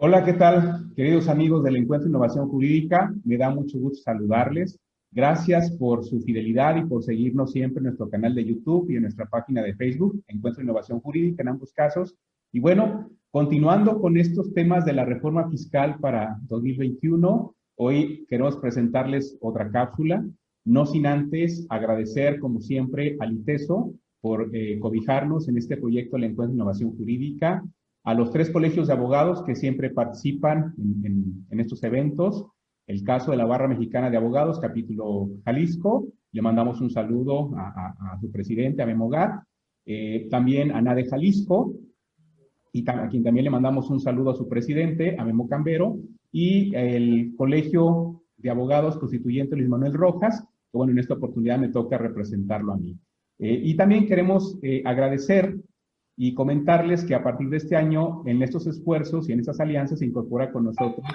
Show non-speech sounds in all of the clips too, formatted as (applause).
Hola, ¿qué tal, queridos amigos del Encuentro Innovación Jurídica? Me da mucho gusto saludarles. Gracias por su fidelidad y por seguirnos siempre en nuestro canal de YouTube y en nuestra página de Facebook, Encuentro Innovación Jurídica en ambos casos. Y bueno, continuando con estos temas de la reforma fiscal para 2021, hoy queremos presentarles otra cápsula, no sin antes agradecer, como siempre, al ITESO por eh, cobijarnos en este proyecto del Encuentro de Innovación Jurídica, a los tres colegios de abogados que siempre participan en, estos eventos. El caso de la Barra Mexicana de Abogados, capítulo Jalisco, le mandamos un saludo a, su presidente, a Memogar. Eh, también a NADE Jalisco, y a quien también le mandamos un saludo a su presidente, a Memo Cambero, y el Colegio de Abogados Constituyente Luis Manuel Rojas, que bueno, en esta oportunidad me toca representarlo a mí. Eh, y también queremos eh, agradecer y comentarles que a partir de este año, en estos esfuerzos y en estas alianzas, se incorpora con nosotros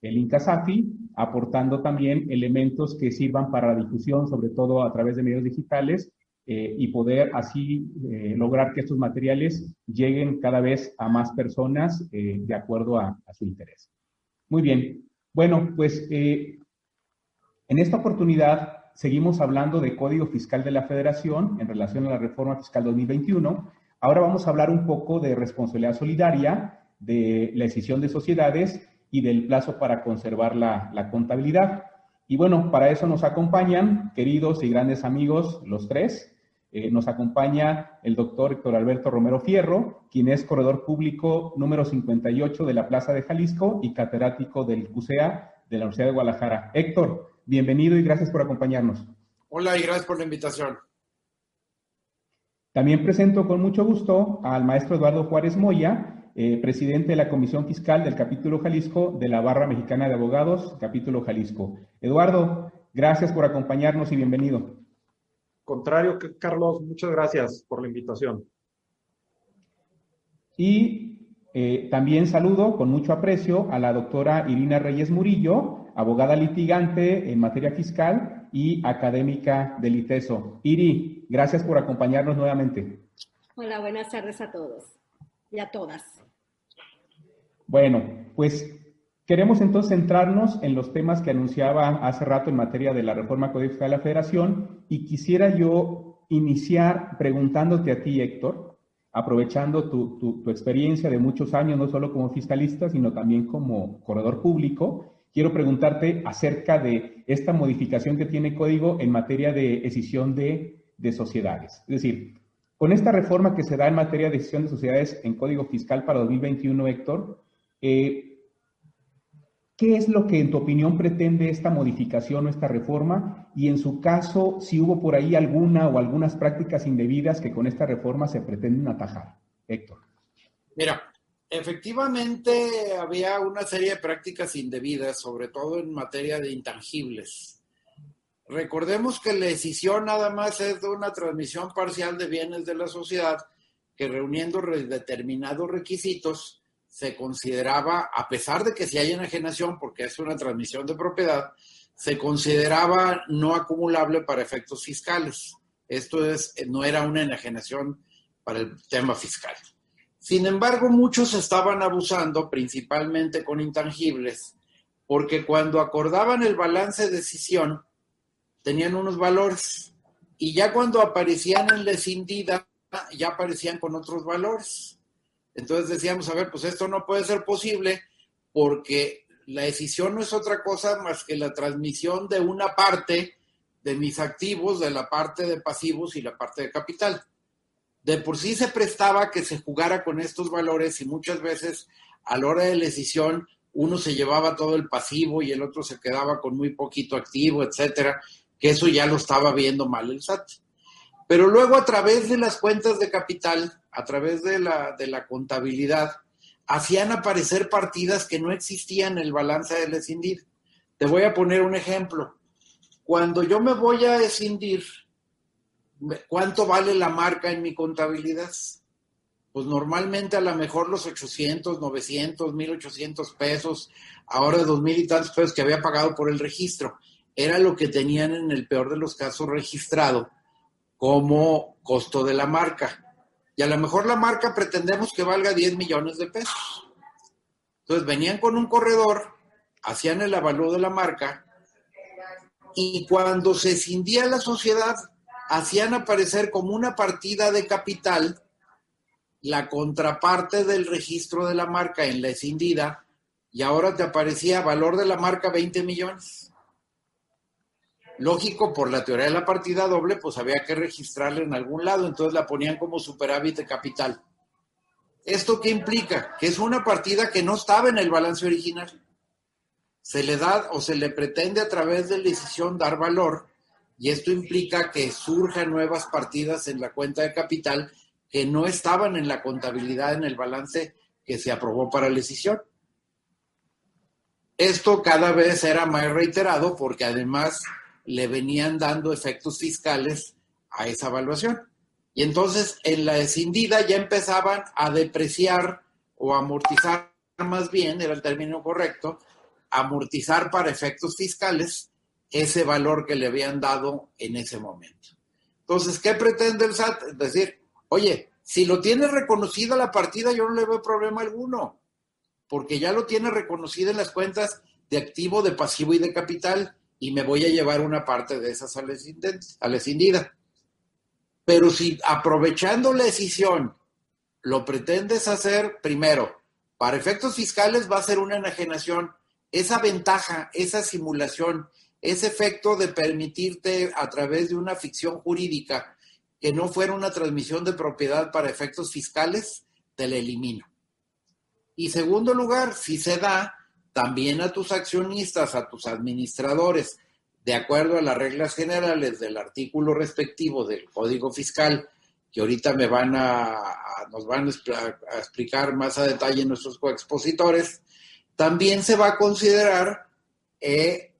el INCASAFI, aportando también elementos que sirvan para la difusión, sobre todo a través de medios digitales, eh, y poder así eh, lograr que estos materiales lleguen cada vez a más personas eh, de acuerdo a, su interés. Muy bien. Bueno, pues en esta oportunidad seguimos hablando de Código Fiscal de la Federación en relación a la reforma fiscal 2021 Ahora vamos a hablar un poco de responsabilidad solidaria, de la decisión de sociedades y del plazo para conservar la, contabilidad. Y bueno, para eso nos acompañan, queridos y grandes amigos, los tres. Eh, nos acompaña el doctor Héctor Alberto Romero Fierro, quien es corredor público número 58 de la Plaza de Jalisco y catedrático del CUSEA de la Universidad de Guadalajara. Héctor, bienvenido y gracias por acompañarnos. Hola y gracias por la invitación. También presento con mucho gusto al maestro Eduardo Juárez Moya, eh, presidente de la Comisión Fiscal del Capítulo Jalisco de la Barra Mexicana de Abogados, Capítulo Jalisco. Eduardo, gracias por acompañarnos y bienvenido. Contrario, Carlos, muchas gracias por la invitación. Y eh, también saludo con mucho aprecio a la doctora Irina Reyes Murillo, abogada litigante en materia fiscal y académica del ITESO. Iri, gracias por acompañarnos nuevamente. Hola, buenas tardes a todos y a todas. Bueno, pues queremos entonces centrarnos en los temas que anunciaba hace rato en materia de la reforma codificada de la Federación y quisiera yo iniciar preguntándote a ti, Héctor, aprovechando tu, tu experiencia de muchos años, no solo como fiscalista, sino también como corredor público, quiero preguntarte acerca de esta modificación que tiene código en materia de decisión de, sociedades. Es decir, con esta reforma que se da en materia de decisión de sociedades en código fiscal para 2021, Héctor, eh, ¿qué es lo que en tu opinión pretende esta modificación o esta reforma? Y en su caso, si hubo por ahí alguna o algunas prácticas indebidas que con esta reforma se pretenden atajar. Héctor. Mira, Efectivamente, había una serie de prácticas indebidas, sobre todo en materia de intangibles. Recordemos que la decisión nada más es de una transmisión parcial de bienes de la sociedad que reuniendo determinados requisitos se consideraba, a pesar de que si hay enajenación, porque es una transmisión de propiedad, se consideraba no acumulable para efectos fiscales. Esto es, no era una enajenación para el tema fiscal. Sin embargo, muchos estaban abusando, principalmente con intangibles, porque cuando acordaban el balance de decisión, tenían unos valores y ya cuando aparecían en la escindida, ya aparecían con otros valores. Entonces decíamos, a ver, pues esto no puede ser posible porque la decisión no es otra cosa más que la transmisión de una parte de mis activos, de la parte de pasivos y la parte de capital de por sí se prestaba que se jugara con estos valores y muchas veces a la hora de la decisión uno se llevaba todo el pasivo y el otro se quedaba con muy poquito activo, etcétera, que eso ya lo estaba viendo mal el SAT. Pero luego a través de las cuentas de capital, a través de la, de la contabilidad, hacían aparecer partidas que no existían en el balance del escindir. Te voy a poner un ejemplo. Cuando yo me voy a escindir, ¿cuánto vale la marca en mi contabilidad? Pues normalmente a lo mejor los 800, 900, 1800 pesos, ahora dos mil y tantos pesos que había pagado por el registro. Era lo que tenían en el peor de los casos registrado como costo de la marca. Y a lo mejor la marca pretendemos que valga 10 millones de pesos. Entonces venían con un corredor, hacían el avalúo de la marca y cuando se escindía la sociedad, hacían aparecer como una partida de capital la contraparte del registro de la marca en la escindida y ahora te aparecía valor de la marca 20 millones. Lógico, por la teoría de la partida doble, pues había que registrarla en algún lado, entonces la ponían como superávit de capital. ¿Esto qué implica? Que es una partida que no estaba en el balance original. Se le da o se le pretende a través de la decisión dar valor y esto implica que surjan nuevas partidas en la cuenta de capital que no estaban en la contabilidad en el balance que se aprobó para la decisión. Esto cada vez era más reiterado porque además le venían dando efectos fiscales a esa evaluación. Y entonces en la escindida ya empezaban a depreciar o amortizar más bien, era el término correcto, amortizar para efectos fiscales ese valor que le habían dado en ese momento. Entonces, ¿qué pretende el SAT? Es decir, oye, si lo tiene reconocida la partida, yo no le veo problema alguno, porque ya lo tiene reconocida en las cuentas de activo, de pasivo y de capital y me voy a llevar una parte de esas a la escindida. Pero si aprovechando la decisión lo pretendes hacer, primero, para efectos fiscales va a ser una enajenación. Esa ventaja, esa simulación, ese efecto de permitirte a través de una ficción jurídica que no fuera una transmisión de propiedad para efectos fiscales, te la elimino. Y segundo lugar, si se da, también a tus accionistas, a tus administradores, de acuerdo a las reglas generales del artículo respectivo del Código Fiscal, que ahorita me van a, nos van a explicar más a detalle nuestros coexpositores, también se va a considerar eh,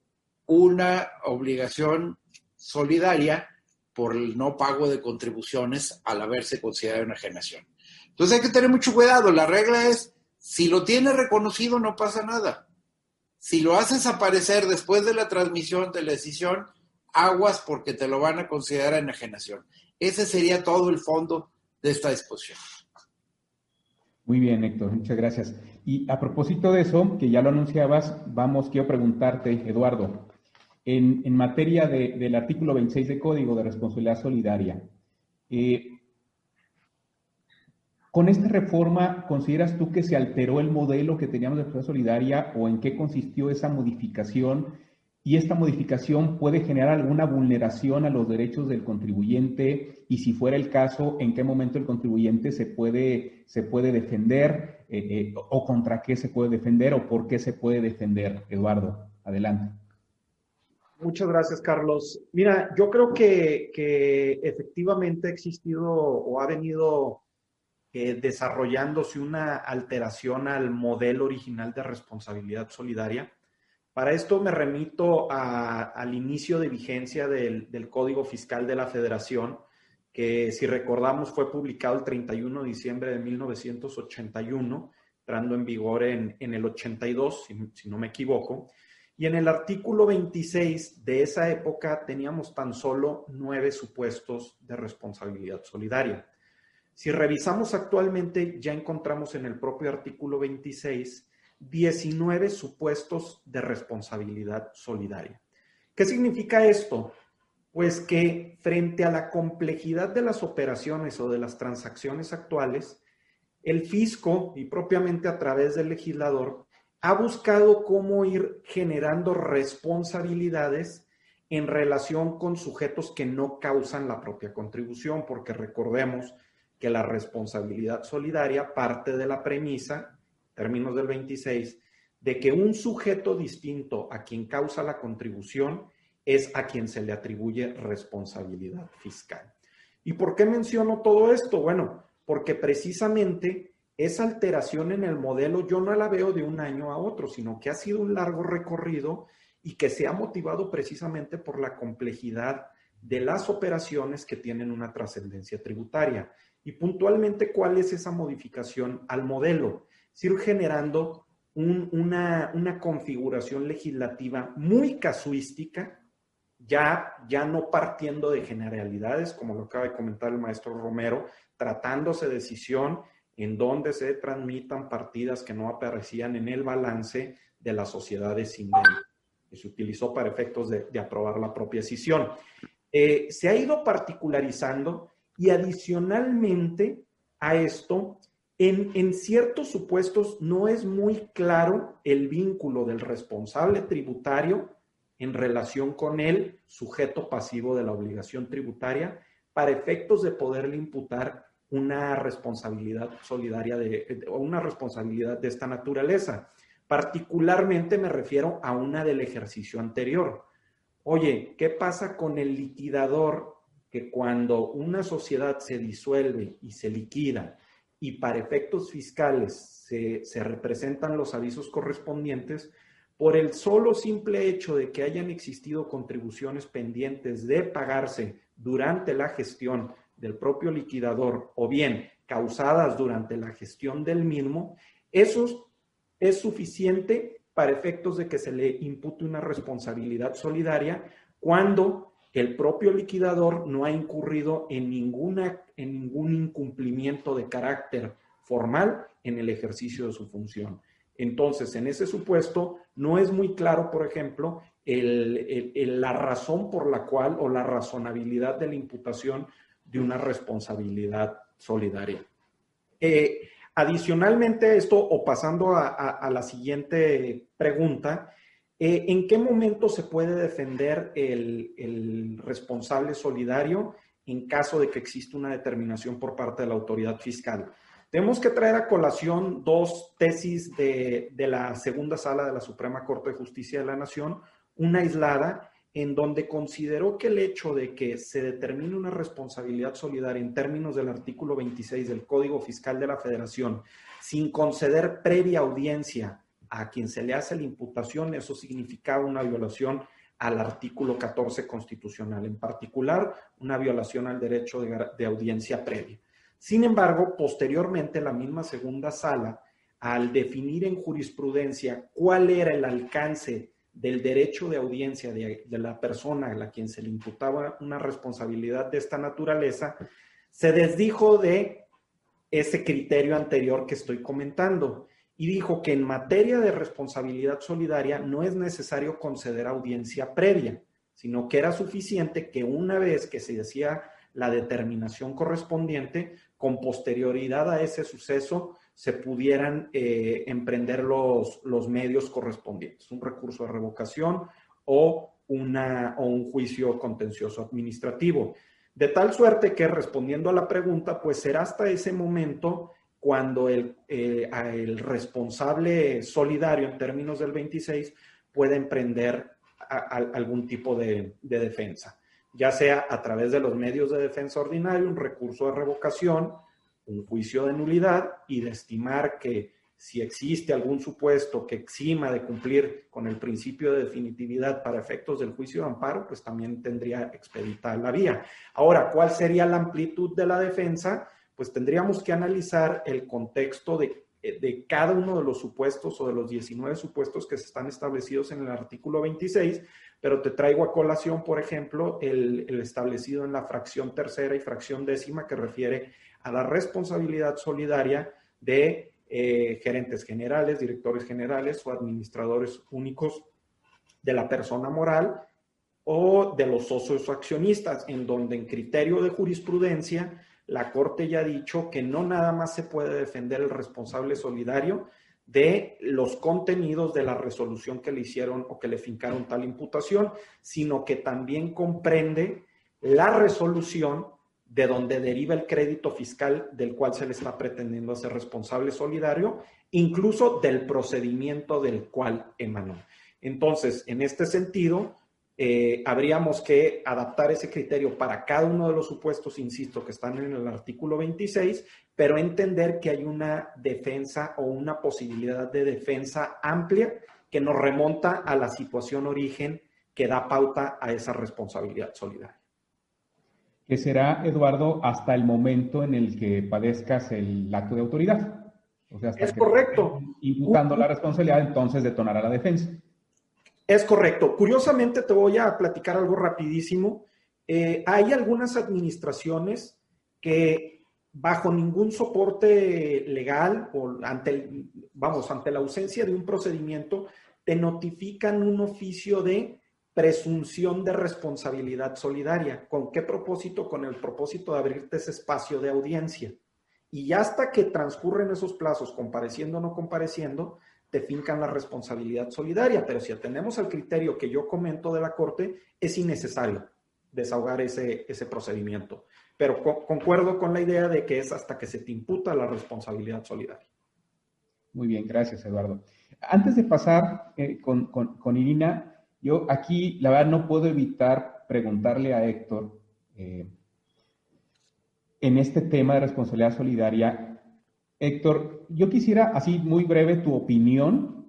una obligación solidaria por el no pago de contribuciones al haberse considerado una enajenación. Entonces hay que tener mucho cuidado. La regla es, si lo tiene reconocido no pasa nada. Si lo haces aparecer después de la transmisión de la decisión, aguas porque te lo van a considerar enajenación. Ese sería todo el fondo de esta disposición. Muy bien, Héctor, muchas gracias. Y a propósito de eso, que ya lo anunciabas, vamos, quiero preguntarte, Eduardo, en, materia del artículo 26 de Código de Responsabilidad Solidaria, eh, ¿Con esta reforma consideras tú que se alteró el modelo que teníamos de responsabilidad solidaria o en qué consistió esa modificación? ¿Y esta modificación puede generar alguna vulneración a los derechos del contribuyente? Y si fuera el caso, ¿en qué momento el contribuyente se puede, se puede defender? Eh, eh, ¿O contra qué se puede defender? ¿O por qué se puede defender? Eduardo, adelante. Muchas gracias, Carlos. Mira, yo creo que, que efectivamente ha existido o ha venido desarrollándose una alteración al modelo original de responsabilidad solidaria. Para esto me remito al inicio de vigencia del, Código Fiscal de la Federación, que si recordamos fue publicado el 31 de diciembre de 1981, entrando en vigor en, el 82, si, si no me equivoco. Y en el artículo 26 de esa época teníamos tan solo nueve supuestos de responsabilidad solidaria. Si revisamos actualmente, ya encontramos en el propio artículo 26 19 supuestos de responsabilidad solidaria. ¿Qué significa esto? Pues que frente a la complejidad de las operaciones o de las transacciones actuales, el fisco y propiamente a través del legislador ha buscado cómo ir generando responsabilidades en relación con sujetos que no causan la propia contribución, porque recordemos que la responsabilidad solidaria parte de la premisa, términos del 26, de que un sujeto distinto a quien causa la contribución es a quien se le atribuye responsabilidad fiscal. ¿Y por qué menciono todo esto? Bueno, porque precisamente esa alteración en el modelo yo no la veo de un año a otro, sino que ha sido un largo recorrido y que se ha motivado precisamente por la complejidad de las operaciones que tienen una trascendencia tributaria. Y puntualmente, ¿cuál es esa modificación al modelo? Es ir generando una, una, configuración legislativa muy casuística, ya, ya no partiendo de generalidades, como lo acaba de comentar el maestro Romero, tratándose de decisión en donde se transmitan partidas que no aparecían en el balance de las sociedades indemnes, que se utilizó para efectos de, aprobar la propia decisión. Eh, se ha ido particularizando y adicionalmente a esto, en, en, ciertos supuestos no es muy claro el vínculo del responsable tributario en relación con el sujeto pasivo de la obligación tributaria para efectos de poderle imputar una responsabilidad solidaria de, o una responsabilidad de esta naturaleza. Particularmente me refiero a una del ejercicio anterior. Oye, ¿qué pasa con el liquidador que cuando una sociedad se disuelve y se liquida y para efectos fiscales se, se representan los avisos correspondientes, por el solo simple hecho de que hayan existido contribuciones pendientes de pagarse durante la gestión del propio liquidador o bien causadas durante la gestión del mismo, eso es suficiente para efectos de que se le impute una responsabilidad solidaria cuando el propio liquidador no ha incurrido en, ninguna, en ningún incumplimiento de carácter formal en el ejercicio de su función. Entonces, en ese supuesto, no es muy claro, por ejemplo, la razón por la cual o la razonabilidad de la imputación de una responsabilidad solidaria. Eh, adicionalmente esto, o pasando a, la siguiente pregunta, eh, ¿en qué momento se puede defender el, el, responsable solidario en caso de que exista una determinación por parte de la autoridad fiscal? Tenemos que traer a colación dos tesis de, de la segunda sala de la Suprema Corte de Justicia de la Nación, una aislada en donde consideró que el hecho de que se determine una responsabilidad solidaria en términos del artículo 26 del Código Fiscal de la Federación, sin conceder previa audiencia a quien se le hace la imputación, eso significaba una violación al artículo 14 constitucional, en particular una violación al derecho de, de audiencia previa. Sin embargo, posteriormente la misma segunda sala, al definir en jurisprudencia cuál era el alcance del derecho de audiencia de, la persona a la quien se le imputaba una responsabilidad de esta naturaleza, se desdijo de ese criterio anterior que estoy comentando y dijo que en materia de responsabilidad solidaria no es necesario conceder audiencia previa, sino que era suficiente que una vez que se decía la determinación correspondiente, con posterioridad a ese suceso, se pudieran eh, emprender los, los medios correspondientes, un recurso de revocación o, una, o un juicio contencioso administrativo. De tal suerte que respondiendo a la pregunta, pues será hasta ese momento cuando el, eh, el responsable solidario en términos del 26 pueda emprender algún tipo de, de defensa, ya sea a través de los medios de defensa ordinario, un recurso de revocación, un juicio de nulidad y de estimar que si existe algún supuesto que exima de cumplir con el principio de definitividad para efectos del juicio de amparo, pues también tendría expeditada la vía. Ahora, ¿cuál sería la amplitud de la defensa? Pues tendríamos que analizar el contexto de, de cada uno de los supuestos o de los 19 supuestos que están establecidos en el artículo 26, pero te traigo a colación, por ejemplo, el, el establecido en la fracción tercera y fracción décima que refiere a la responsabilidad solidaria de eh, gerentes generales, directores generales o administradores únicos de la persona moral o de los socios accionistas, en donde en criterio de jurisprudencia la Corte ya ha dicho que no nada más se puede defender el responsable solidario de los contenidos de la resolución que le hicieron o que le fincaron tal imputación, sino que también comprende la resolución de donde deriva el crédito fiscal del cual se le está pretendiendo hacer responsable solidario, incluso del procedimiento del cual emanó. Entonces, en este sentido, eh, habríamos que adaptar ese criterio para cada uno de los supuestos, insisto, que están en el artículo 26, pero entender que hay una defensa o una posibilidad de defensa amplia que nos remonta a la situación origen que da pauta a esa responsabilidad solidaria. Que será, Eduardo, hasta el momento en el que padezcas el acto de autoridad. O sea, es correcto. Imputando la responsabilidad, entonces detonará la defensa. Es correcto. Curiosamente, te voy a platicar algo rapidísimo. Eh, hay algunas administraciones que bajo ningún soporte legal o ante, vamos, ante la ausencia de un procedimiento, te notifican un oficio de presunción de responsabilidad solidaria. ¿Con qué propósito? Con el propósito de abrirte ese espacio de audiencia. Y hasta que transcurren esos plazos, compareciendo o no compareciendo, te fincan la responsabilidad solidaria. Pero si atendemos al criterio que yo comento de la Corte, es innecesario desahogar ese, ese procedimiento. Pero concuerdo con la idea de que es hasta que se te imputa la responsabilidad solidaria. Muy bien, gracias Eduardo. Antes de pasar eh, con, con Irina, yo aquí, la verdad, no puedo evitar preguntarle a Héctor, eh, en este tema de responsabilidad solidaria, Héctor, yo quisiera, así muy breve, tu opinión,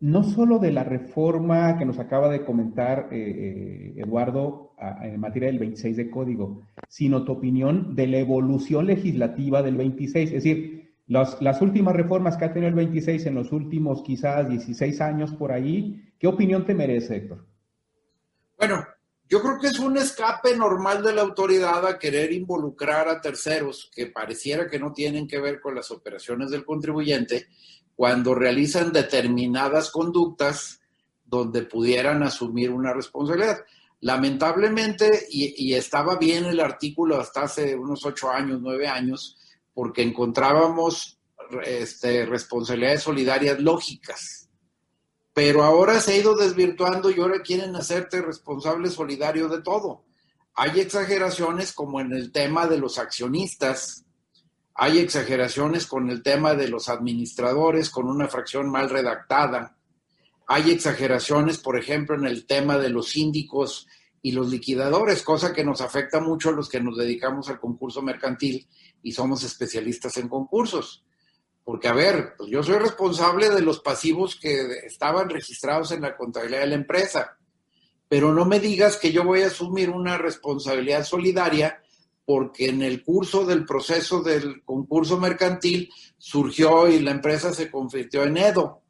no solo de la reforma que nos acaba de comentar eh, eh, Eduardo en materia del 26 de código, sino tu opinión de la evolución legislativa del 26. Es decir, las últimas reformas que ha tenido el 26 en los últimos quizás 16 años por ahí, ¿Qué opinión te merece, Héctor? Bueno, yo creo que es un escape normal de la autoridad a querer involucrar a terceros que pareciera que no tienen que ver con las operaciones del contribuyente cuando realizan determinadas conductas donde pudieran asumir una responsabilidad. Lamentablemente, y, estaba bien el artículo hasta hace unos ocho años, nueve años, porque encontrábamos este, responsabilidades solidarias lógicas pero ahora se ha ido desvirtuando y ahora quieren hacerte responsable solidario de todo. Hay exageraciones como en el tema de los accionistas, hay exageraciones con el tema de los administradores con una fracción mal redactada, hay exageraciones, por ejemplo, en el tema de los síndicos y los liquidadores, cosa que nos afecta mucho a los que nos dedicamos al concurso mercantil y somos especialistas en concursos. Porque, a ver, pues yo soy responsable de los pasivos que estaban registrados en la contabilidad de la empresa, pero no me digas que yo voy a asumir una responsabilidad solidaria porque en el curso del proceso del concurso mercantil surgió y la empresa se convirtió en EDO,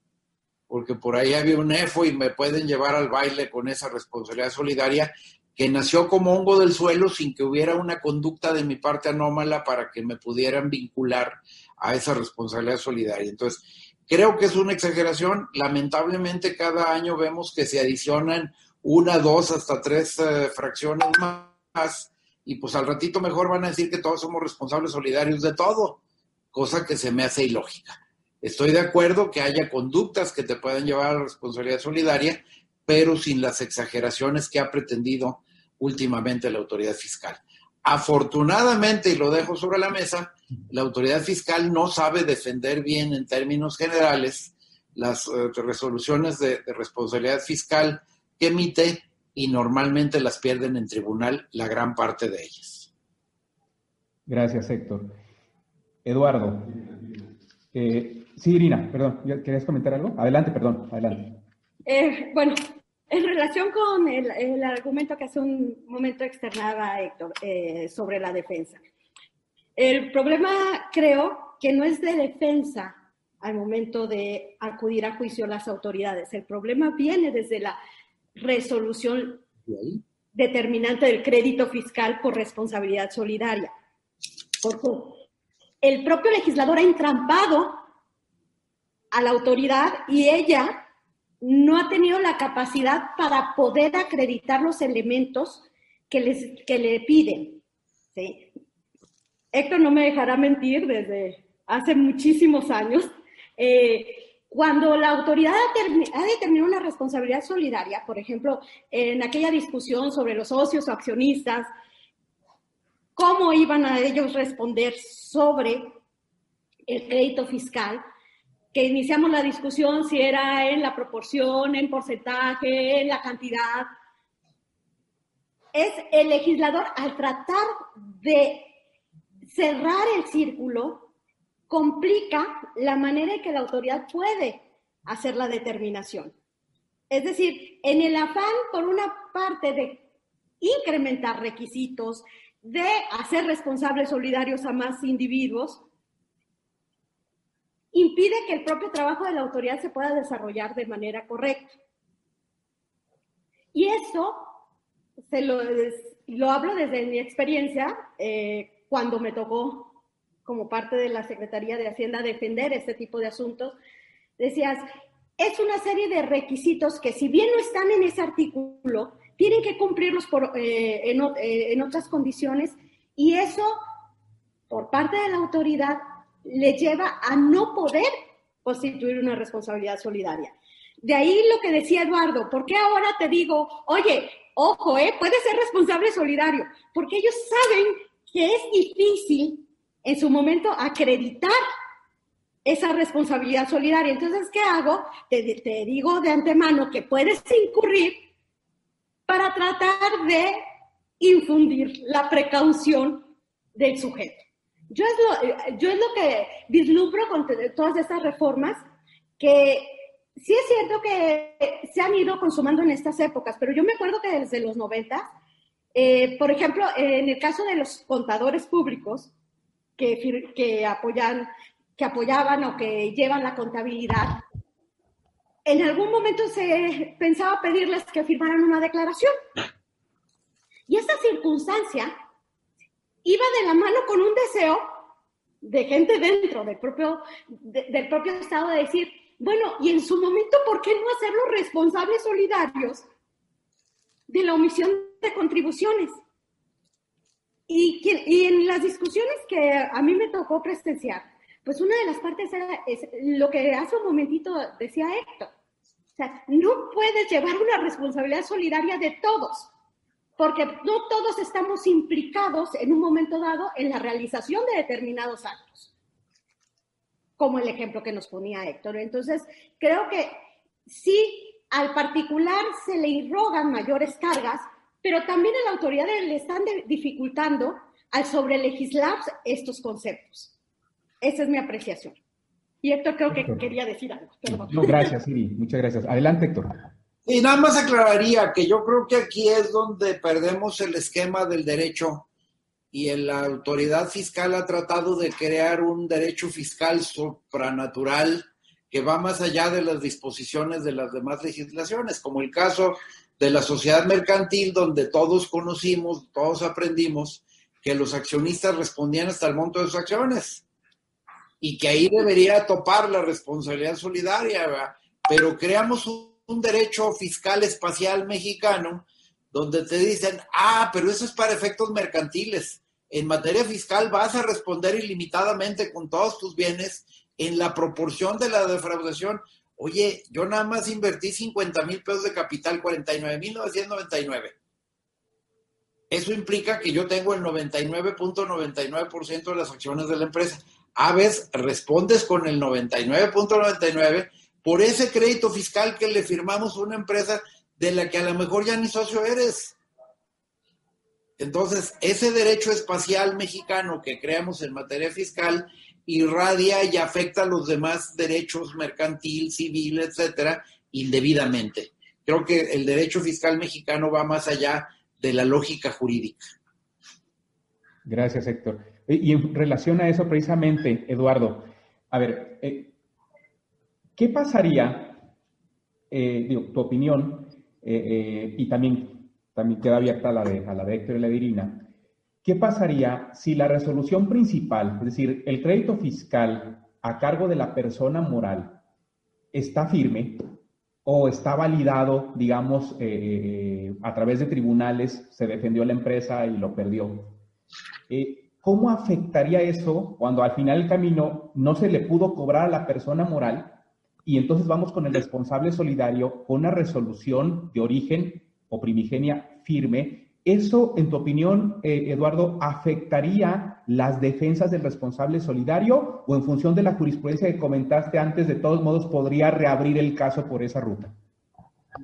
porque por ahí había un EFO y me pueden llevar al baile con esa responsabilidad solidaria que nació como hongo del suelo sin que hubiera una conducta de mi parte anómala para que me pudieran vincular a esa responsabilidad solidaria. Entonces, creo que es una exageración. Lamentablemente, cada año vemos que se adicionan una, dos, hasta tres eh, fracciones más y pues al ratito mejor van a decir que todos somos responsables solidarios de todo, cosa que se me hace ilógica. Estoy de acuerdo que haya conductas que te puedan llevar a la responsabilidad solidaria, pero sin las exageraciones que ha pretendido últimamente la autoridad fiscal. Afortunadamente, y lo dejo sobre la mesa, la autoridad fiscal no sabe defender bien en términos generales las eh, resoluciones de, responsabilidad fiscal que emite y normalmente las pierden en tribunal la gran parte de ellas. Gracias, Héctor. Eduardo. Eh, sí, Irina, perdón, ¿querías comentar algo? Adelante, perdón, adelante. Eh, bueno, en relación con el, argumento que hace un momento externaba Héctor eh, sobre la defensa, el problema creo que no es de defensa al momento de acudir a juicio las autoridades. El problema viene desde la resolución determinante del crédito fiscal por responsabilidad solidaria. Porque el propio legislador ha entrampado a la autoridad y ella no ha tenido la capacidad para poder acreditar los elementos que, les, que le piden. Héctor no me dejará mentir desde hace muchísimos años. Eh, cuando la autoridad ha, determinado una responsabilidad solidaria, por ejemplo, en aquella discusión sobre los socios o accionistas, cómo iban a ellos responder sobre el crédito fiscal, que iniciamos la discusión si era en la proporción, en porcentaje, en la cantidad. es el legislador al tratar de cerrar el círculo, complica la manera en que la autoridad puede hacer la determinación. Es decir, en el afán, por una parte, de incrementar requisitos, de hacer responsables solidarios a más individuos, impide que el propio trabajo de la autoridad se pueda desarrollar de manera correcta. Y eso se lo, lo hablo desde mi experiencia, eh, cuando me tocó como parte de la Secretaría de Hacienda defender este tipo de asuntos, decías, es una serie de requisitos que si bien no están en ese artículo, tienen que cumplirlos por, eh, en, eh, en otras condiciones y eso, por parte de la autoridad, le lleva a no poder constituir una responsabilidad solidaria. De ahí lo que decía Eduardo, ¿por qué ahora te digo, oye, ojo, eh, puede ser responsable solidario? Porque ellos saben que es difícil en su momento acreditar esa responsabilidad solidaria. Entonces, ¿qué hago? Te, te digo de antemano que puedes incurrir para tratar de infundir la precaución del sujeto. Yo es lo, yo es lo que vislumbro con todas estas reformas, que sí es cierto que se han ido consumando en estas épocas, pero yo me acuerdo que desde los 90, eh, por ejemplo, en el caso de los contadores públicos que, que, apoyan, que apoyaban o que llevan la contabilidad, en algún momento se pensaba pedirles que firmaran una declaración. Y esa circunstancia iba de la mano con un deseo de gente dentro del propio, del propio Estado de decir, bueno, y en su momento, ¿por qué no hacerlos responsables solidarios de la omisión de contribuciones? Y, y, en las discusiones que a mí me tocó presenciar, pues una de las partes era es lo que hace un momentito decía Héctor. O sea, no puedes llevar una responsabilidad solidaria de todos porque no todos estamos implicados en un momento dado en la realización de determinados actos, como el ejemplo que nos ponía Héctor. Entonces, creo que sí, al particular se le irrogan mayores cargas, pero también a la autoridad le están dificultando al sobrelegislar estos conceptos. Esa es mi apreciación. Y Héctor creo que quería decir algo. No, gracias, Siri. Muchas gracias. Adelante, Héctor. Y nada más aclararía que yo creo que aquí es donde perdemos el esquema del derecho. Y la autoridad fiscal ha tratado de crear un derecho fiscal supranatural que va más allá de las disposiciones de las demás legislaciones, como el caso de la sociedad mercantil, donde todos conocimos, todos aprendimos que los accionistas respondían hasta el monto de sus acciones. Y que ahí debería topar la responsabilidad solidaria, pero creamos un un derecho fiscal espacial mexicano donde te dicen, ah, pero eso es para efectos mercantiles. En materia fiscal vas a responder ilimitadamente con todos tus bienes en la proporción de la defraudación. Oye, yo nada más invertí 50 mil pesos de capital, 49 mil 999. Eso implica que yo tengo el 99.99% de las acciones de la empresa. A veces respondes con el 99.99 por ese crédito fiscal que le firmamos a una empresa de la que a lo mejor ya ni socio eres. Entonces, ese derecho espacial mexicano que creamos en materia fiscal irradia y afecta a los demás derechos mercantil, civil, etcétera, indebidamente. Creo que el derecho fiscal mexicano va más allá de la lógica jurídica. Gracias, Héctor. Y en relación a eso, precisamente, Eduardo, a ver, eh, ¿Qué pasaría, eh, digo, tu opinión, eh, eh, y también, también queda abierta a la, de, a la de Héctor y la de Irina, ¿qué pasaría si la resolución principal, es decir, el crédito fiscal a cargo de la persona moral, está firme o está validado, digamos, a través de tribunales, se defendió la empresa y lo perdió? ¿Cómo afectaría eso cuando al final del camino no se le pudo cobrar a la persona moral y entonces vamos con el responsable solidario con una resolución de origen o primigenia firme. ¿Eso, en tu opinión, eh, Eduardo, afectaría las defensas del responsable solidario o en función de la jurisprudencia que comentaste antes, de todos modos, podría reabrir el caso por esa ruta?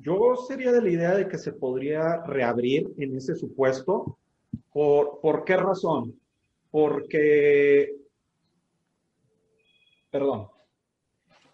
yo sería de la idea de que se podría reabrir en ese supuesto. ¿Por, ¿por qué razón? Porque, perdón,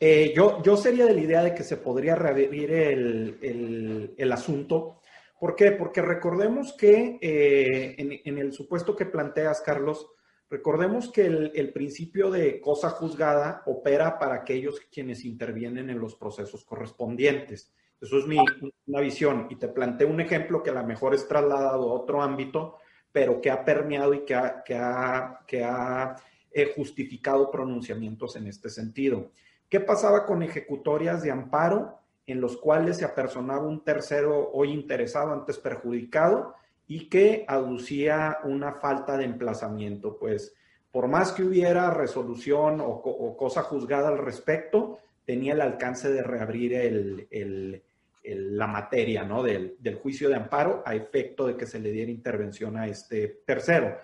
eh, yo, yo sería de la idea de que se podría reabrir el, el, asunto. ¿Por qué? Porque recordemos que eh, en, en, el supuesto que planteas, Carlos, recordemos que el, el, principio de cosa juzgada opera para aquellos quienes intervienen en los procesos correspondientes. Eso es mi una visión. Y te planteo un ejemplo que a lo mejor es trasladado a otro ámbito, pero que ha permeado y que ha, que ha, que ha eh, justificado pronunciamientos en este sentido. ¿Qué pasaba con ejecutorias de amparo en los cuales se apersonaba un tercero hoy interesado, antes perjudicado, y que aducía una falta de emplazamiento? Pues por más que hubiera resolución o, cosa juzgada al respecto, tenía el alcance de reabrir la materia ¿no? del, del, juicio de amparo a efecto de que se le diera intervención a este tercero.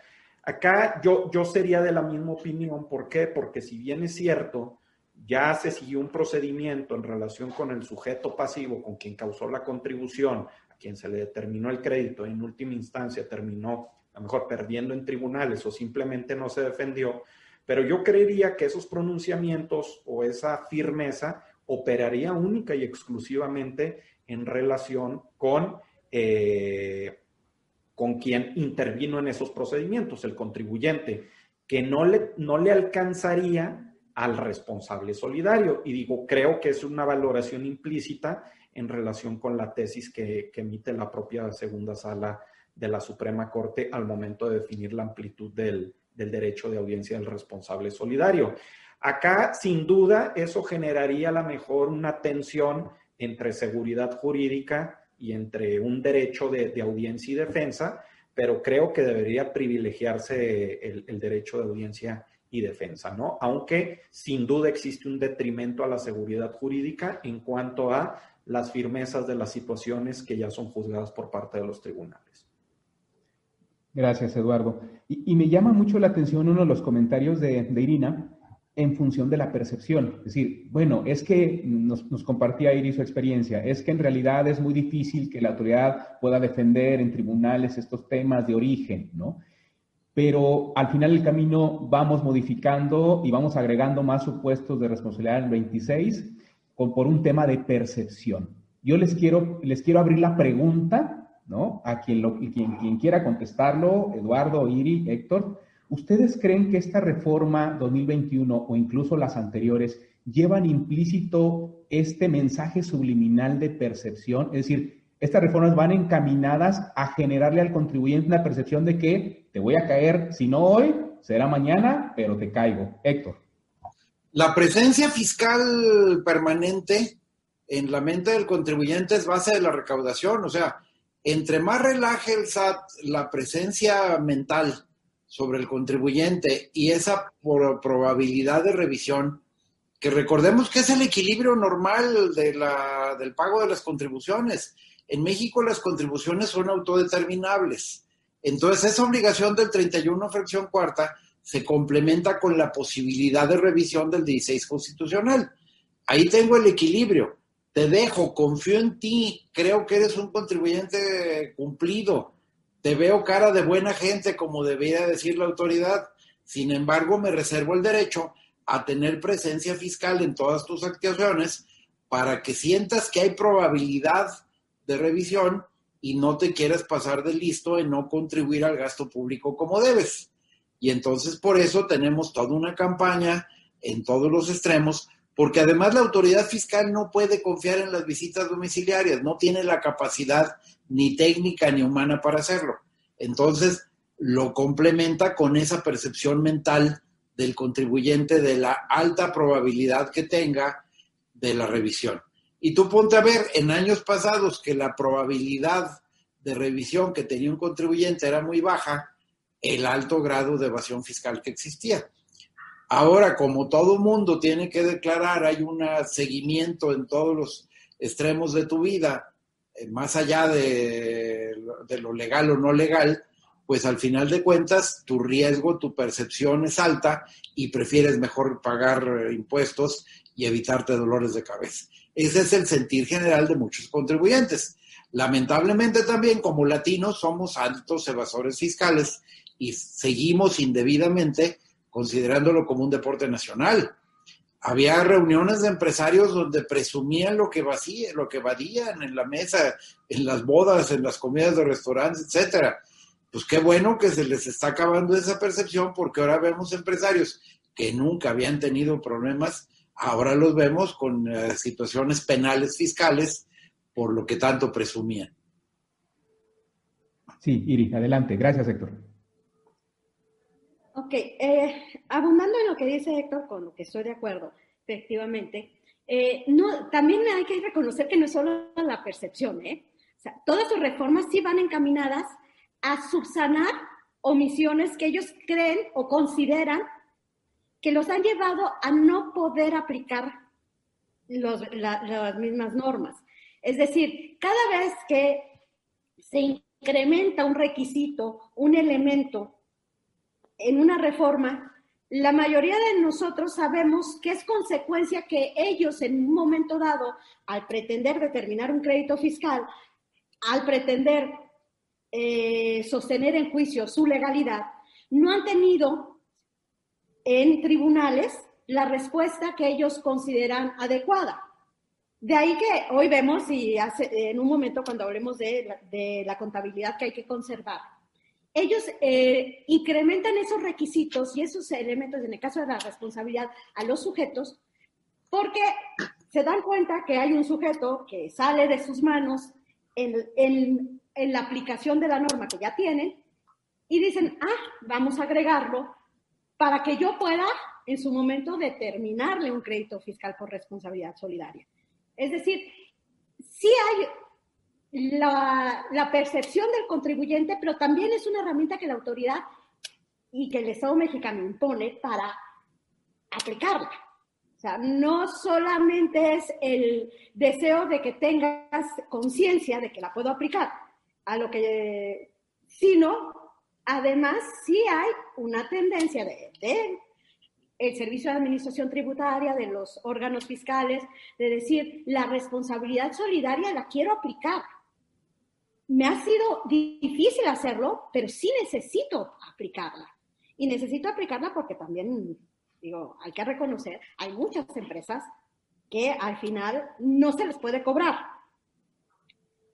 Acá yo, yo sería de la misma opinión. ¿Por qué? Porque si bien es cierto, ya se siguió un procedimiento en relación con el sujeto pasivo, con quien causó la contribución, a quien se le determinó el crédito, en última instancia terminó a lo mejor perdiendo en tribunales o simplemente no se defendió, pero yo creería que esos pronunciamientos o esa firmeza operaría única y exclusivamente en relación con, eh, con quien intervino en esos procedimientos, el contribuyente, que no le, no le alcanzaría al responsable solidario. Y digo, creo que es una valoración implícita en relación con la tesis que, emite la propia segunda sala de la Suprema Corte al momento de definir la amplitud del, del derecho de audiencia del responsable solidario. Acá, sin duda, eso generaría a lo mejor una tensión entre seguridad jurídica y entre un derecho de, audiencia y defensa, pero creo que debería privilegiarse el derecho de audiencia y defensa, ¿no? Aunque sin duda existe un detrimento a la seguridad jurídica en cuanto a las firmezas de las situaciones que ya son juzgadas por parte de los tribunales. Gracias, Eduardo. Y, me llama mucho la atención uno de los comentarios de, Irina en función de la percepción. Es decir, bueno, es que nos, nos compartía Iris su experiencia, es que en realidad es muy difícil que la autoridad pueda defender en tribunales estos temas de origen, ¿no? Pero al final del camino vamos modificando y vamos agregando más supuestos de responsabilidad en el 26 con, por un tema de percepción. Yo les quiero, les quiero abrir la pregunta, ¿no? A quien, lo, quien, quien quiera contestarlo, Eduardo, Iri, Héctor, ¿ustedes creen que esta reforma 2021 o incluso las anteriores llevan implícito este mensaje subliminal de percepción? Es decir, estas reformas van encaminadas a generarle al contribuyente una percepción de que te voy a caer, si no hoy, será mañana, pero te caigo. Héctor. La presencia fiscal permanente en la mente del contribuyente es base de la recaudación, o sea, entre más relaje el SAT la presencia mental sobre el contribuyente y esa probabilidad de revisión, que recordemos que es el equilibrio normal de la, del pago de las contribuciones. En México las contribuciones son autodeterminables. Entonces esa obligación del 31 fracción cuarta se complementa con la posibilidad de revisión del 16 constitucional. Ahí tengo el equilibrio. Te dejo, confío en ti, creo que eres un contribuyente cumplido, te veo cara de buena gente, como debía decir la autoridad. Sin embargo, me reservo el derecho a tener presencia fiscal en todas tus actuaciones para que sientas que hay probabilidad de revisión y no te quieras pasar de listo en no contribuir al gasto público como debes. Y entonces por eso tenemos toda una campaña en todos los extremos, porque además la autoridad fiscal no puede confiar en las visitas domiciliarias, no tiene la capacidad ni técnica ni humana para hacerlo. Entonces lo complementa con esa percepción mental del contribuyente de la alta probabilidad que tenga de la revisión. Y tú ponte a ver, en años pasados que la probabilidad de revisión que tenía un contribuyente era muy baja, el alto grado de evasión fiscal que existía. Ahora, como todo mundo tiene que declarar, hay un seguimiento en todos los extremos de tu vida, eh, más allá de, de, lo legal o no legal, pues al final de cuentas tu riesgo, tu percepción es alta y prefieres mejor pagar eh, impuestos y evitarte dolores de cabeza. Ese es el sentir general de muchos contribuyentes. Lamentablemente también como latinos somos altos evasores fiscales y seguimos indebidamente considerándolo como un deporte nacional. Había reuniones de empresarios donde presumían lo que vacía, lo que vadían en la mesa, en las bodas, en las comidas de restaurantes, etcétera pues qué bueno que se les está acabando esa percepción porque ahora vemos empresarios que nunca habían tenido problemas, ahora los vemos con eh, situaciones penales fiscales por lo que tanto presumían. Sí, Iri, adelante. Gracias, Héctor. Ok, eh, abundando en lo que dice Héctor, con lo que estoy de acuerdo, efectivamente, eh, no, también hay que reconocer que no es solo la percepción, ¿eh? O sea, todas sus reformas sí van encaminadas a subsanar omisiones que ellos creen o consideran que los han llevado a no poder aplicar las mismas normas. Es decir, cada vez que se incrementa un requisito, un elemento en una reforma, la mayoría de nosotros sabemos que es consecuencia que ellos en un momento dado, al pretender determinar un crédito fiscal, al pretender eh, sostener en juicio su legalidad, no han tenido en tribunales la respuesta que ellos consideran adecuada. De ahí que hoy vemos, y en un momento cuando hablemos de la, contabilidad que hay que conservar, ellos eh, incrementan esos requisitos y esos elementos, en el caso de la responsabilidad, a los sujetos, porque se dan cuenta que hay un sujeto que sale de sus manos en, en, en la aplicación de la norma que ya tienen y dicen, ah, vamos a agregarlo para que yo pueda en su momento determinarle un crédito fiscal por responsabilidad solidaria. Es decir, sí hay la, la, percepción del contribuyente, pero también es una herramienta que la autoridad y que el Estado mexicano impone para aplicarla. O sea, no solamente es el deseo de que tengas conciencia de que la puedo aplicar, a lo que, sino, además, sí hay una tendencia de, el Servicio de Administración Tributaria, de los órganos fiscales, de decir, la responsabilidad solidaria la quiero aplicar. Me ha sido difícil hacerlo, pero sí necesito aplicarla. Y necesito aplicarla porque también, digo, hay que reconocer, hay muchas empresas que al final no se les puede cobrar.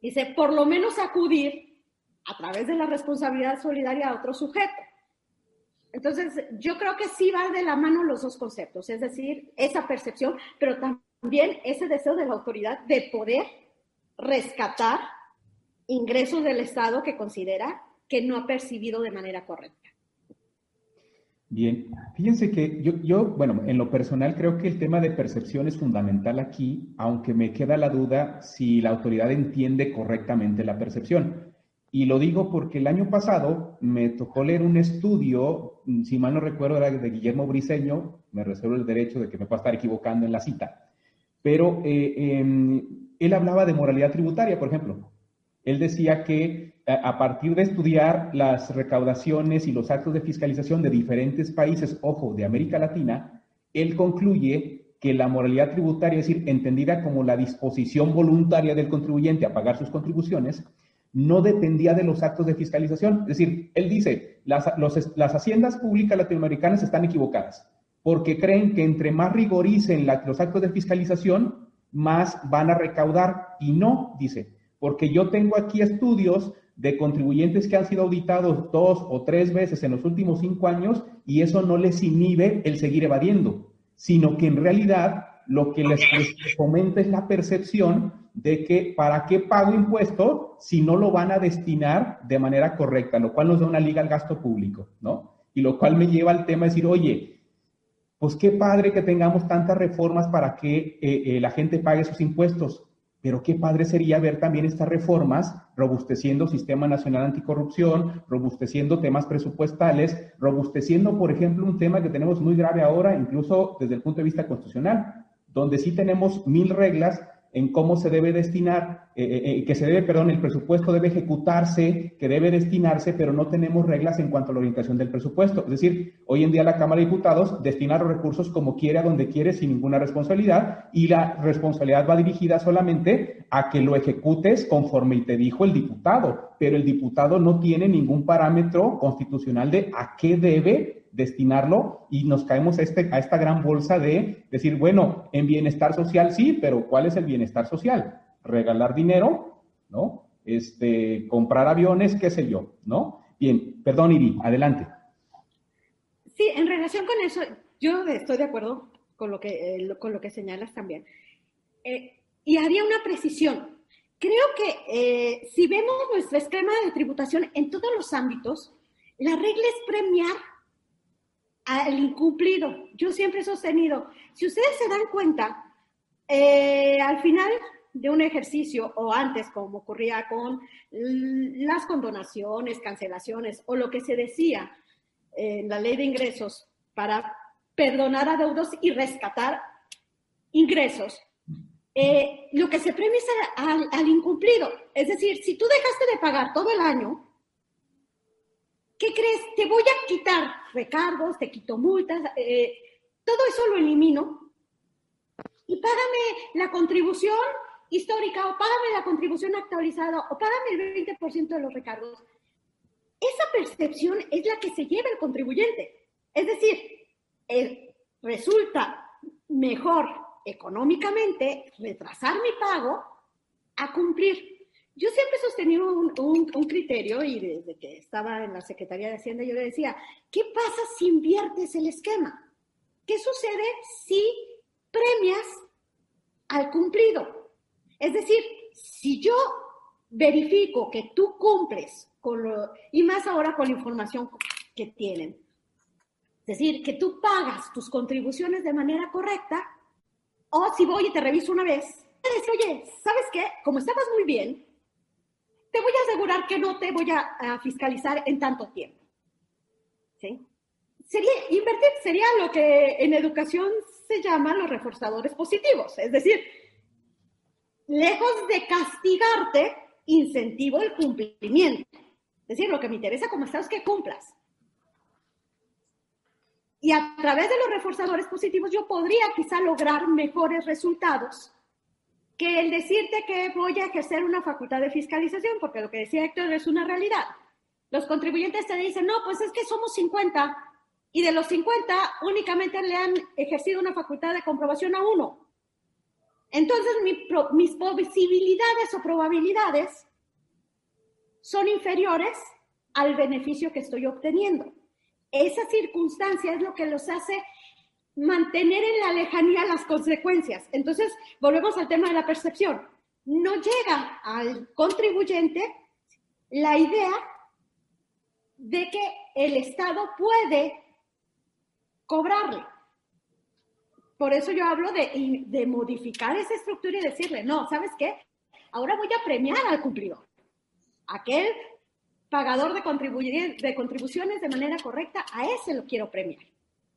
Dice, por lo menos acudir a través de la responsabilidad solidaria a otro sujeto. Entonces, yo creo que sí va de la mano los dos conceptos, es decir, esa percepción, pero también ese deseo de la autoridad de poder rescatar ingresos del Estado que considera que no ha percibido de manera correcta. Bien, fíjense que yo, bueno, en lo personal creo que el tema de percepción es fundamental aquí, aunque me queda la duda si la autoridad entiende correctamente la percepción. Y lo digo porque el año pasado me tocó leer un estudio, si mal no recuerdo era de Guillermo Briseño, me reservo el derecho de que me pueda estar equivocando en la cita, pero eh, em, él hablaba de moralidad tributaria, por ejemplo. Él decía que a partir de estudiar las recaudaciones y los actos de fiscalización de diferentes países, ojo, de América Latina, él concluye que la moralidad tributaria, es decir, entendida como la disposición voluntaria del contribuyente a pagar sus contribuciones, no dependía de los actos de fiscalización. Es decir, él dice, las, las haciendas públicas latinoamericanas están equivocadas, porque creen que entre más rigoricen los actos de fiscalización, más van a recaudar. Y no, dice, porque yo tengo aquí estudios de contribuyentes que han sido auditados dos o tres veces en los últimos cinco años y eso no les inhibe el seguir evadiendo, sino que en realidad lo que les, fomenta es la percepción de que para qué pago impuesto si no lo van a destinar de manera correcta, lo cual nos da una liga al gasto público, ¿no? Y lo cual me lleva al tema de decir, oye, pues qué padre que tengamos tantas reformas para que eh, eh, la gente pague sus impuestos, pero qué padre sería ver también estas reformas robusteciendo Sistema Nacional Anticorrupción, robusteciendo temas presupuestales, robusteciendo, por ejemplo, un tema que tenemos muy grave ahora, incluso desde el punto de vista constitucional, donde sí tenemos mil reglas en cómo se debe destinar, eh, eh, eh, que se debe, perdón, el presupuesto debe ejecutarse, que debe destinarse, pero no tenemos reglas en cuanto a la orientación del presupuesto. Es decir, hoy en día la Cámara de Diputados destina los recursos como quiere, a donde quiere, sin ninguna responsabilidad, y la responsabilidad va dirigida solamente a que lo ejecutes conforme te dijo el diputado, pero el diputado no tiene ningún parámetro constitucional de a qué debe destinarlo y nos caemos a, este, a esta gran bolsa de decir, bueno, en bienestar social sí, pero ¿cuál es el bienestar social? Regalar dinero, ¿no? Este, comprar aviones, qué sé yo, ¿no? Bien, perdón, Iri, adelante. Sí, en relación con eso, yo estoy de acuerdo con lo que, eh, con lo que señalas también. Eh, y había una precisión. Creo que eh, si vemos nuestro esquema de tributación en todos los ámbitos, la regla es premiar al incumplido. Yo siempre he sostenido, si ustedes se dan cuenta, eh, al final de un ejercicio o antes, como ocurría con las condonaciones, cancelaciones o lo que se decía en la ley de ingresos para perdonar a deudos y rescatar ingresos, eh, lo que se premia es al incumplido. Es decir, si tú dejaste de pagar todo el año, ¿qué crees? Te voy a quitar recargos, te quito multas, eh, todo eso lo elimino y págame la contribución histórica o págame la contribución actualizada o págame el 20% de los recargos. Esa percepción es la que se lleva el contribuyente. Es decir, resulta mejor económicamente retrasar mi pago a cumplir. Yo siempre he sostenido un, criterio y desde que estaba en la Secretaría de Hacienda yo le decía, ¿qué pasa si inviertes el esquema? ¿Qué sucede si premias al cumplido? Es decir, si yo verifico que tú cumples con lo, y más ahora con la información que tienen, es decir, que tú pagas tus contribuciones de manera correcta, o si voy y te reviso una vez, oye, ¿sabes qué? Como estabas muy bien, te voy a asegurar que no te voy a, fiscalizar en tanto tiempo. ¿Sí? Sería, invertir sería lo que en educación se llama los reforzadores positivos, es decir, lejos de castigarte, incentivo el cumplimiento. Es decir, lo que me interesa como estado es que cumplas. Y a través de los reforzadores positivos yo podría quizá lograr mejores resultados que el decirte que voy a ejercer una facultad de fiscalización, porque lo que decía Héctor es una realidad. Los contribuyentes te dicen, no, pues es que somos 50 y de los 50 únicamente le han ejercido una facultad de comprobación a uno. Entonces mis posibilidades o probabilidades son inferiores al beneficio que estoy obteniendo. Esa circunstancia es lo que los hace mantener en la lejanía las consecuencias. Entonces, volvemos al tema de la percepción. No llega al contribuyente la idea de que el Estado puede cobrarle. Por eso yo hablo de, modificar esa estructura y decirle, no, ¿sabes qué? Ahora voy a premiar al cumplidor. Aquel pagador de, de contribuciones de manera correcta, a ese lo quiero premiar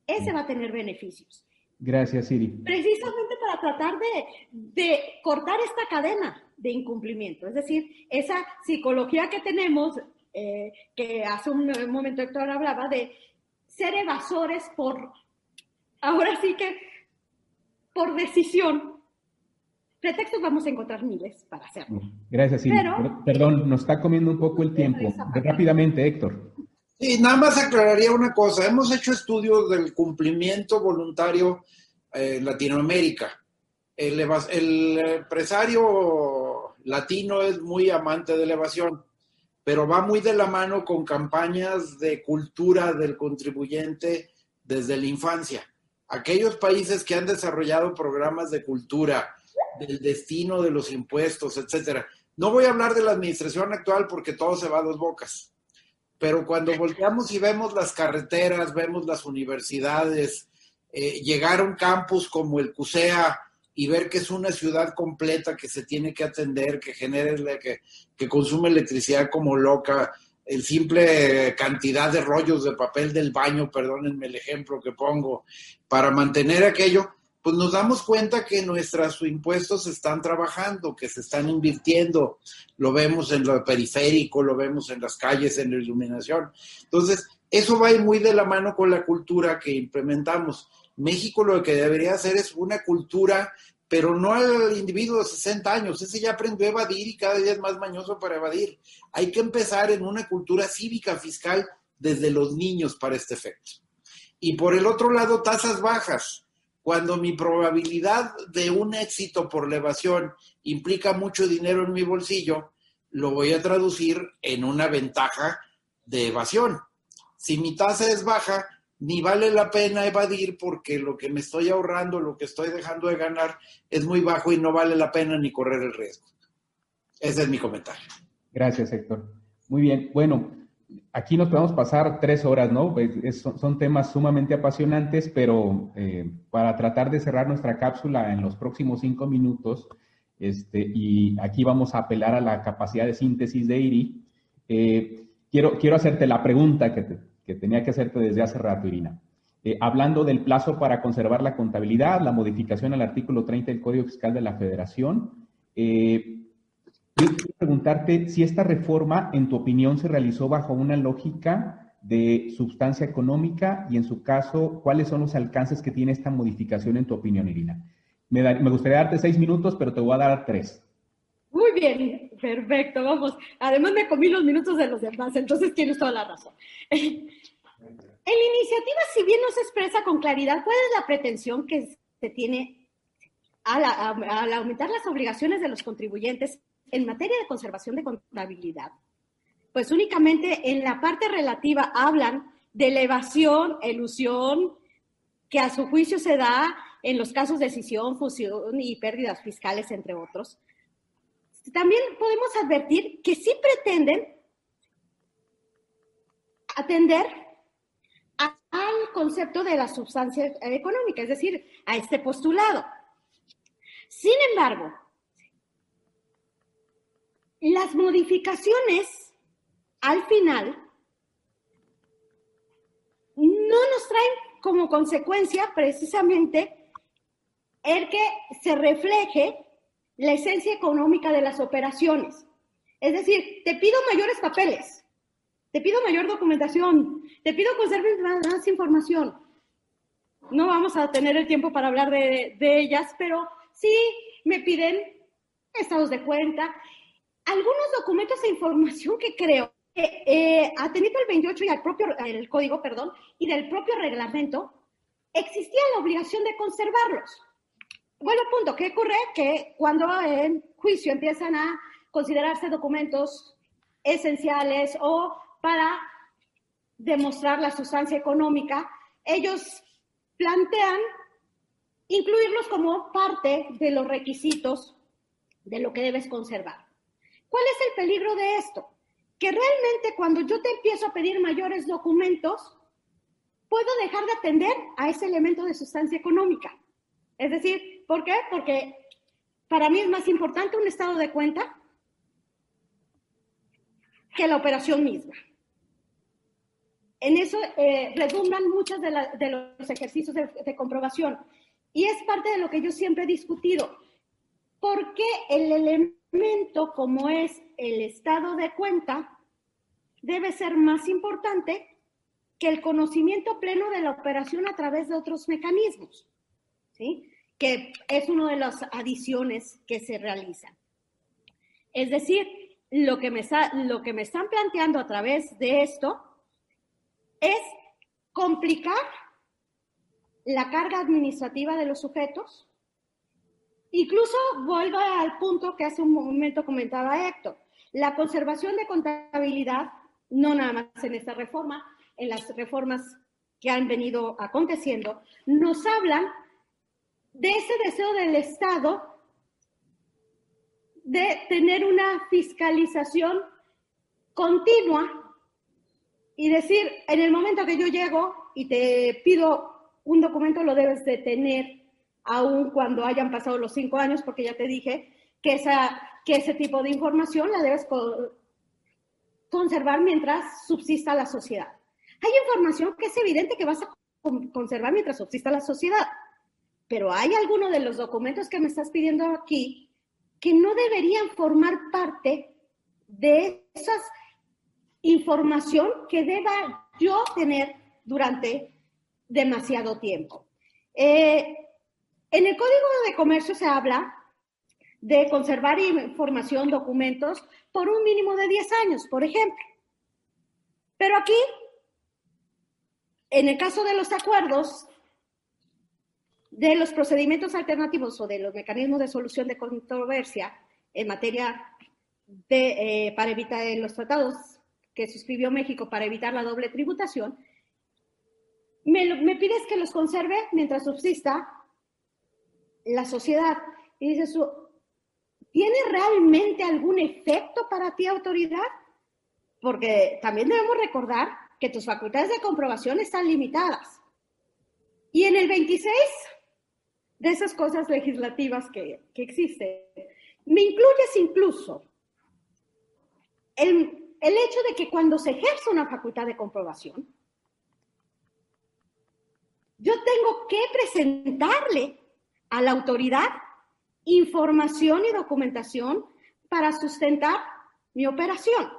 ese va a tener beneficios. Gracias, Siri. Precisamente para tratar de, cortar esta cadena de incumplimiento, es decir, esa psicología que tenemos, eh, que hace un momento Héctor hablaba de ser evasores por, ahora sí que, por decisión. Pretextos vamos a encontrar miles para hacerlo. Gracias, Siri. Perdón, nos está comiendo un poco el tiempo. Rápidamente, Héctor. Sí, nada más aclararía una cosa. Hemos hecho estudios del cumplimiento voluntario en Latinoamérica. El, el, empresario latino es muy amante de la evasión, pero va muy de la mano con campañas de cultura del contribuyente desde la infancia. Aquellos países que han desarrollado programas de cultura, del destino de los impuestos, etcétera. No voy a hablar de la administración actual porque todo se va a dos bocas pero cuando volteamos y vemos las carreteras, vemos las universidades, eh, llegar a un campus como el CUSEA y ver que es una ciudad completa que se tiene que atender, que genera, que, que consume electricidad como loca, el simple cantidad de rollos de papel del baño, perdónenme el ejemplo que pongo, para mantener aquello, pues nos damos cuenta que nuestros impuestos están trabajando, que se están invirtiendo. Lo vemos en lo periférico, lo vemos en las calles, en la iluminación. Entonces, eso va muy de la mano con la cultura que implementamos. México lo que debería hacer es una cultura, pero no al individuo de 60 años. Ese ya aprendió a evadir y cada día es más mañoso para evadir. Hay que empezar en una cultura cívica fiscal desde los niños para este efecto. Y por el otro lado, tasas bajas cuando mi probabilidad de un éxito por la evasión implica mucho dinero en mi bolsillo, lo voy a traducir en una ventaja de evasión. Si mi tasa es baja, ni vale la pena evadir porque lo que me estoy ahorrando, lo que estoy dejando de ganar es muy bajo y no vale la pena ni correr el riesgo. Ese es mi comentario. Gracias, Héctor. Muy bien. Bueno, aquí nos podemos pasar tres horas, ¿no? Pues, son, temas sumamente apasionantes, pero eh, para tratar de cerrar nuestra cápsula en los próximos cinco minutos, este, y aquí vamos a apelar a la capacidad de síntesis de IRI, eh, quiero, quiero hacerte la pregunta que, que, tenía que hacerte desde hace rato, Irina. Eh, hablando del plazo para conservar la contabilidad, la modificación al artículo 30 del Código Fiscal de la Federación, Quiero preguntarte si esta reforma, en tu opinión, se realizó bajo una lógica de sustancia económica y, en su caso, cuáles son los alcances que tiene esta modificación, en tu opinión, Irina. Me, gustaría darte seis minutos, pero te voy a dar tres. Muy bien, perfecto, vamos. Además me comí los minutos de los demás, entonces tienes toda la razón. (laughs) En la iniciativa, si bien no se expresa con claridad cuál es la pretensión que se tiene al aumentar las obligaciones de los contribuyentes en materia de conservación de contabilidad, pues únicamente en la parte relativa hablan de elevación, elusión, que a su juicio se da en los casos de decisión, fusión y pérdidas fiscales, entre otros. También podemos advertir que sí pretenden atender al concepto de la sustancia económica, es decir, a este postulado. Sin embargo, las modificaciones al final no nos traen como consecuencia precisamente el que se refleje la esencia económica de las operaciones. Es decir, te pido mayores papeles, te pido mayor documentación, te pido conservar más información. No vamos a tener el tiempo para hablar de, de ellas, pero sí me piden estados de cuenta algunos documentos e información que creo que eh, atendiendo al 28 y al propio el código, perdón, y del propio reglamento, existía la obligación de conservarlos. Bueno, punto. ¿Qué ocurre? Que cuando en juicio empiezan a considerarse documentos esenciales o para demostrar la sustancia económica, ellos plantean incluirlos como parte de los requisitos de lo que debes conservar. ¿Cuál es el peligro de esto? Que realmente cuando yo te empiezo a pedir mayores documentos, puedo dejar de atender a ese elemento de sustancia económica. Es decir, ¿por qué? Porque para mí es más importante un estado de cuenta que la operación misma. En eso eh, redundan muchos de, los ejercicios de, de comprobación. Y es parte de lo que yo siempre he discutido. ¿Por qué el elemento como es el estado de cuenta debe ser más importante que el conocimiento pleno de la operación a través de otros mecanismos, ¿sí? que es una de las adiciones que se realizan. Es decir, lo que, me lo que me están planteando a través de esto es complicar la carga administrativa de los sujetos, Incluso vuelvo al punto que hace un momento comentaba Héctor. La conservación de contabilidad, no nada más en esta reforma, en las reformas que han venido aconteciendo, nos hablan de ese deseo del Estado de tener una fiscalización continua y decir, en el momento que yo llego y te pido un documento, lo debes de tener aun cuando hayan pasado los cinco años, porque ya te dije que, esa, que ese tipo de información la debes conservar mientras subsista la sociedad. Hay información que es evidente que vas a conservar mientras subsista la sociedad. pero hay algunos de los documentos que me estás pidiendo aquí que no deberían formar parte de esa información que deba yo tener durante demasiado tiempo. Eh, en el Código de Comercio se habla de conservar información, documentos, por un mínimo de 10 años, por ejemplo. Pero aquí, en el caso de los acuerdos, de los procedimientos alternativos o de los mecanismos de solución de controversia en materia de, eh, para evitar los tratados que suscribió México para evitar la doble tributación, me, me pides que los conserve mientras subsista la sociedad. Y dices, ¿tiene realmente algún efecto para ti autoridad? Porque también debemos recordar que tus facultades de comprobación están limitadas. Y en el 26 de esas cosas legislativas que, que existen, me incluyes incluso el, el hecho de que cuando se ejerce una facultad de comprobación, yo tengo que presentarle a la autoridad información y documentación para sustentar mi operación.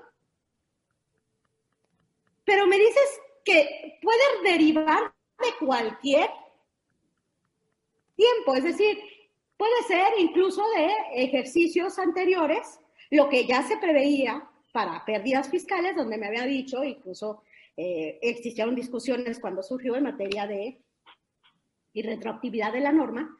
Pero me dices que puede derivar de cualquier tiempo, es decir, puede ser incluso de ejercicios anteriores, lo que ya se preveía para pérdidas fiscales, donde me había dicho, incluso eh, existieron discusiones cuando surgió en materia de irretroactividad de la norma,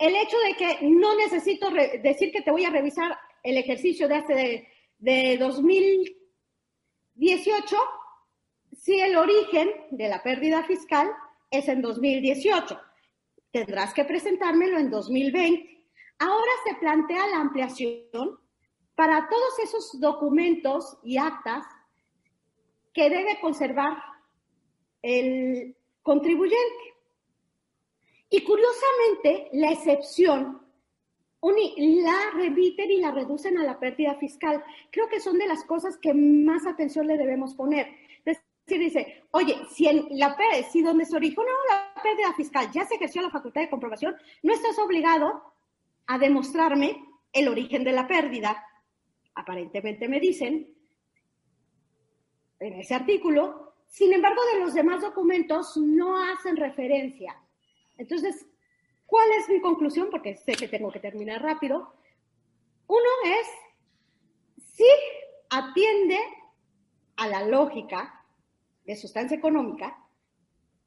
el hecho de que no necesito decir que te voy a revisar el ejercicio de hace de, 2018 si el origen de la pérdida fiscal es en 2018. Tendrás que presentármelo en 2020. Ahora se plantea la ampliación para todos esos documentos y actas que debe conservar el contribuyente. Y curiosamente, la excepción la remiten y la reducen a la pérdida fiscal. Creo que son de las cosas que más atención le debemos poner. Es dice, oye, si, en la, si donde se originó la pérdida fiscal ya se ejerció la facultad de comprobación, no estás obligado a demostrarme el origen de la pérdida. Aparentemente me dicen en ese artículo, sin embargo, de los demás documentos no hacen referencia entonces, ¿cuál es mi conclusión? Porque sé que tengo que terminar rápido. Uno es, si atiende a la lógica de sustancia económica,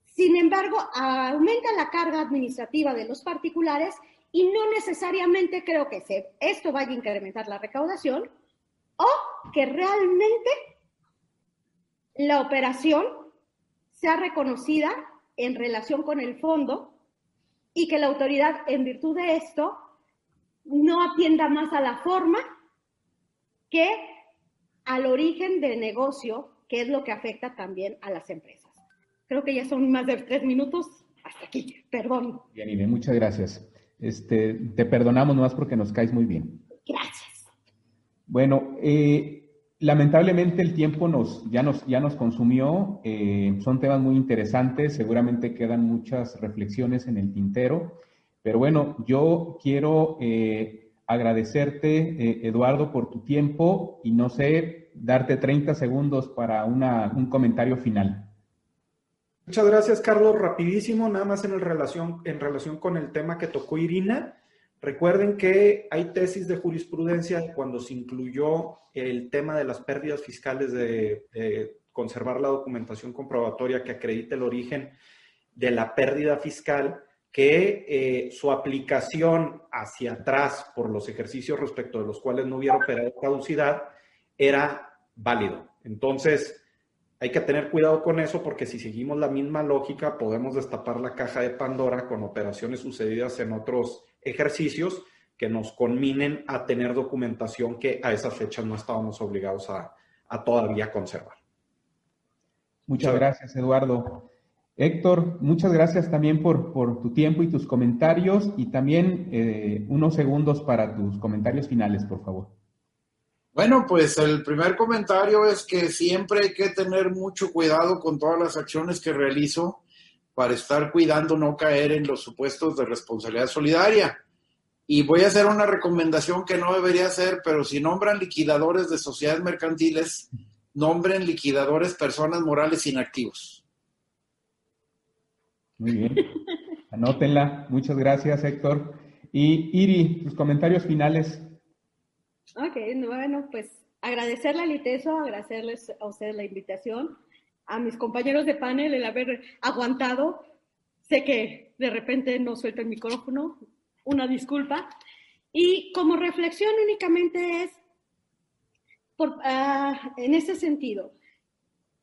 sin embargo, aumenta la carga administrativa de los particulares y no necesariamente creo que esto vaya a incrementar la recaudación o que realmente la operación sea reconocida en relación con el fondo y que la autoridad, en virtud de esto, no atienda más a la forma que al origen del negocio, que es lo que afecta también a las empresas. Creo que ya son más de tres minutos. Hasta aquí, perdón. Bien, muchas gracias. Este, te perdonamos más porque nos caes muy bien. Gracias. Bueno, eh, Lamentablemente el tiempo nos, ya, nos, ya nos consumió, eh, son temas muy interesantes, seguramente quedan muchas reflexiones en el tintero, pero bueno, yo quiero eh, agradecerte, eh, Eduardo, por tu tiempo y no sé, darte 30 segundos para una, un comentario final. Muchas gracias, Carlos. Rapidísimo, nada más en, el relación, en relación con el tema que tocó Irina. Recuerden que hay tesis de jurisprudencia cuando se incluyó el tema de las pérdidas fiscales de, conservar la documentación comprobatoria que acredite el origen de la pérdida fiscal, que eh, su aplicación hacia atrás por los ejercicios respecto de los cuales no hubiera operado caducidad era válido. Entonces, hay que tener cuidado con eso porque si seguimos la misma lógica podemos destapar la caja de Pandora con operaciones sucedidas en otros ejercicios que nos conminen a tener documentación que a esa fecha no estábamos obligados a, todavía conservar. Muchas gracias, Eduardo. Héctor, muchas gracias también por, por tu tiempo y tus comentarios y también eh, unos segundos para tus comentarios finales, por favor. Bueno, pues el primer comentario es que siempre hay que tener mucho cuidado con todas las acciones que realizo para estar cuidando no caer en los supuestos de responsabilidad solidaria. Y voy a hacer una recomendación que no debería hacer, pero si nombran liquidadores de sociedades mercantiles, nombren liquidadores personas morales inactivos. Muy bien. Anótenla. Muchas gracias, Héctor. Y Iri, tus comentarios finales. Ok, bueno, pues agradecerle al ITESO, agradecerles a ustedes la invitación, a mis compañeros de panel el haber aguantado. Sé que de repente no suelta el micrófono, una disculpa. Y como reflexión únicamente es, ah, en ese sentido,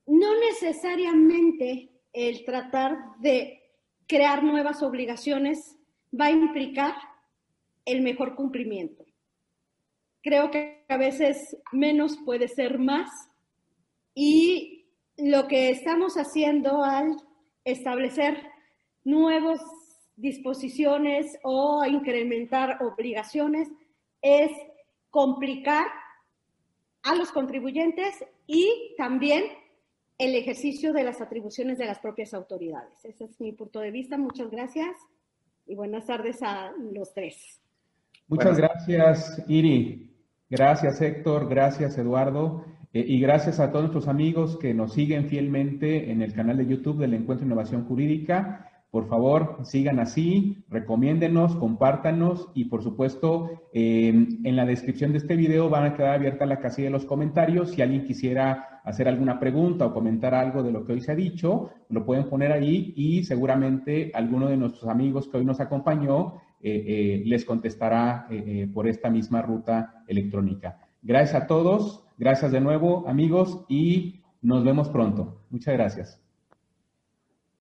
no necesariamente el tratar de crear nuevas obligaciones va a implicar el mejor cumplimiento. Creo que a veces menos puede ser más y lo que estamos haciendo al establecer nuevas disposiciones o incrementar obligaciones es complicar a los contribuyentes y también el ejercicio de las atribuciones de las propias autoridades. Ese es mi punto de vista. Muchas gracias y buenas tardes a los tres. Muchas gracias, Iri. Gracias, Héctor. Gracias, Eduardo. Eh, y gracias a todos nuestros amigos que nos siguen fielmente en el canal de YouTube del Encuentro de Innovación Jurídica. Por favor, sigan así, recomiéndenos, compártanos y por supuesto en la descripción de este video van a quedar abierta la casilla de los comentarios. Si alguien quisiera hacer alguna pregunta o comentar algo de lo que hoy se ha dicho, lo pueden poner ahí y seguramente alguno de nuestros amigos que hoy nos acompañó eh, eh, les contestará eh, por esta misma ruta electrónica. Gracias a todos, gracias de nuevo amigos y nos vemos pronto. Muchas gracias.